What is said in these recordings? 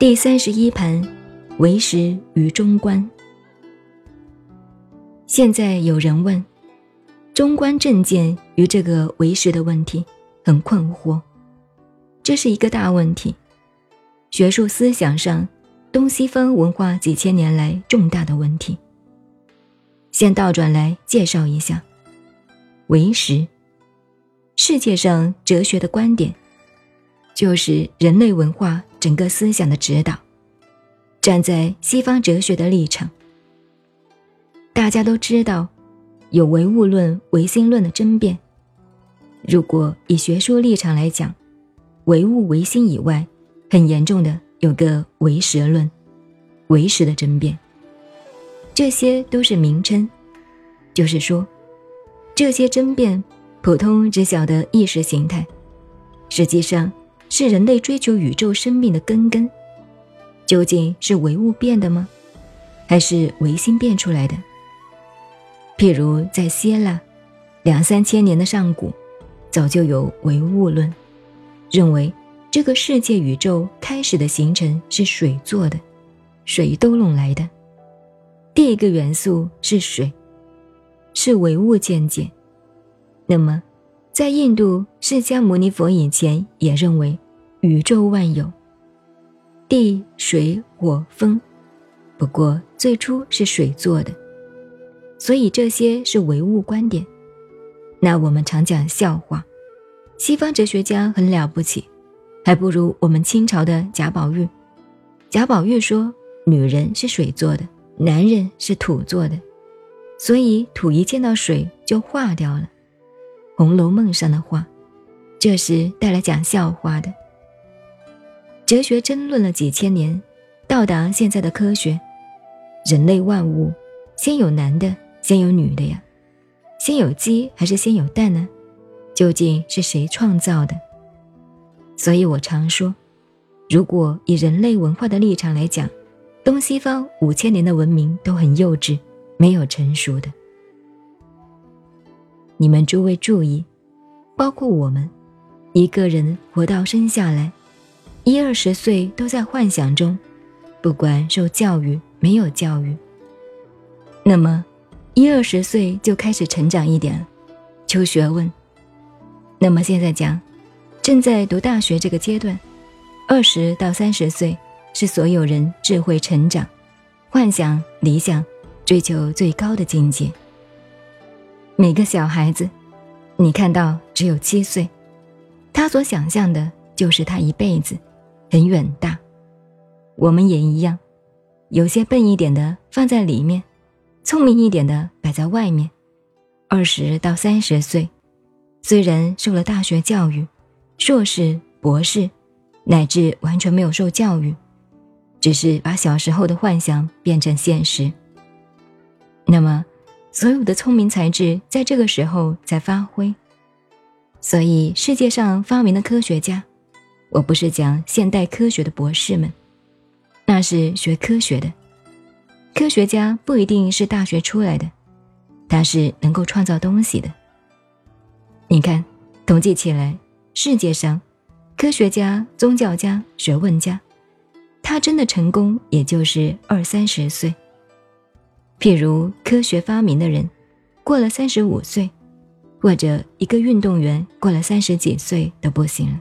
第三十一盘，为时与中观。现在有人问，中观正见与这个为时的问题很困惑，这是一个大问题，学术思想上东西方文化几千年来重大的问题。先倒转来介绍一下，为时，世界上哲学的观点，就是人类文化整个思想的指导。站在西方哲学的立场，大家都知道，有唯物论、唯心论的争辩。如果以学术立场来讲，唯物唯心以外，很严重的有个唯实论、唯实的争辩。这些都是名称，就是说，这些争辩。普通只晓得意识形态，实际上是人类追求宇宙生命的根根。究竟是唯物变的吗？还是唯心变出来的？譬如在希腊，两三千年的上古，早就有唯物论，认为这个世界宇宙开始的形成是水做的，水都弄来的。第一个元素是水，是唯物见解。那么，在印度，释迦牟尼佛以前也认为宇宙万有，地、水、火、风，不过最初是水做的，所以这些是唯物观点。那我们常讲笑话，西方哲学家很了不起，还不如我们清朝的贾宝玉。贾宝玉说，女人是水做的，男人是土做的，所以土一见到水就化掉了。《红楼梦》上的话，这是带来讲笑话的。哲学争论了几千年，到达现在的科学，人类万物先有男的，先有女的呀？先有鸡还是先有蛋呢？究竟是谁创造的？所以我常说，如果以人类文化的立场来讲，东西方五千年的文明都很幼稚，没有成熟的。你们诸位注意，包括我们，一个人活到生下来，一二十岁都在幻想中，不管受教育没有教育。那么，一二十岁就开始成长一点，求学问。那么现在讲，正在读大学这个阶段，二十到三十岁是所有人智慧成长、幻想、理想、追求最高的境界。每个小孩子，你看到只有七岁，他所想象的就是他一辈子，很远大。我们也一样，有些笨一点的放在里面，聪明一点的摆在外面。二十到三十岁，虽然受了大学教育，硕士、博士，乃至完全没有受教育，只是把小时候的幻想变成现实。那么。所有的聪明才智在这个时候在发挥，所以世界上发明的科学家，我不是讲现代科学的博士们，那是学科学的。科学家不一定是大学出来的，他是能够创造东西的。你看，统计起来，世界上科学家、宗教家、学问家，他真的成功也就是二三十岁。譬如科学发明的人，过了三十五岁，或者一个运动员过了三十几岁都不行了。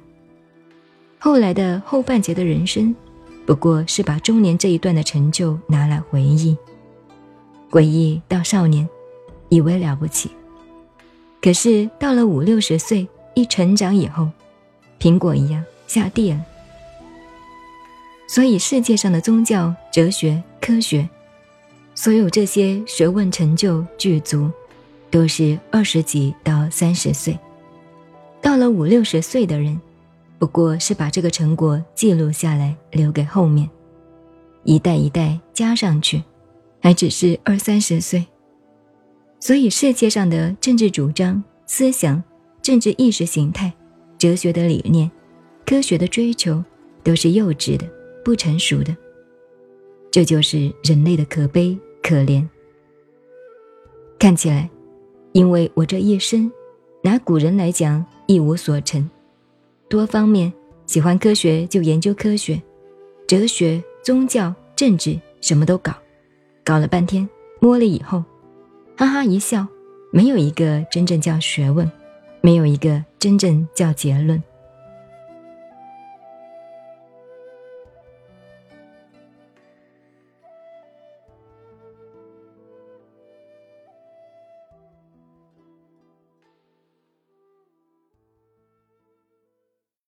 后来的后半截的人生，不过是把中年这一段的成就拿来回忆，回忆到少年，以为了不起。可是到了五六十岁，一成长以后，苹果一样下地了。所以世界上的宗教、哲学、科学。所有这些学问成就具足，都是二十几到三十岁，到了五六十岁的人，不过是把这个成果记录下来，留给后面，一代一代加上去，还只是二三十岁。所以世界上的政治主张、思想、政治意识形态、哲学的理念、科学的追求，都是幼稚的、不成熟的。这就是人类的可悲。可怜，看起来，因为我这一生，拿古人来讲一无所成，多方面喜欢科学就研究科学，哲学、宗教、政治什么都搞，搞了半天，摸了以后，哈哈一笑，没有一个真正叫学问，没有一个真正叫结论。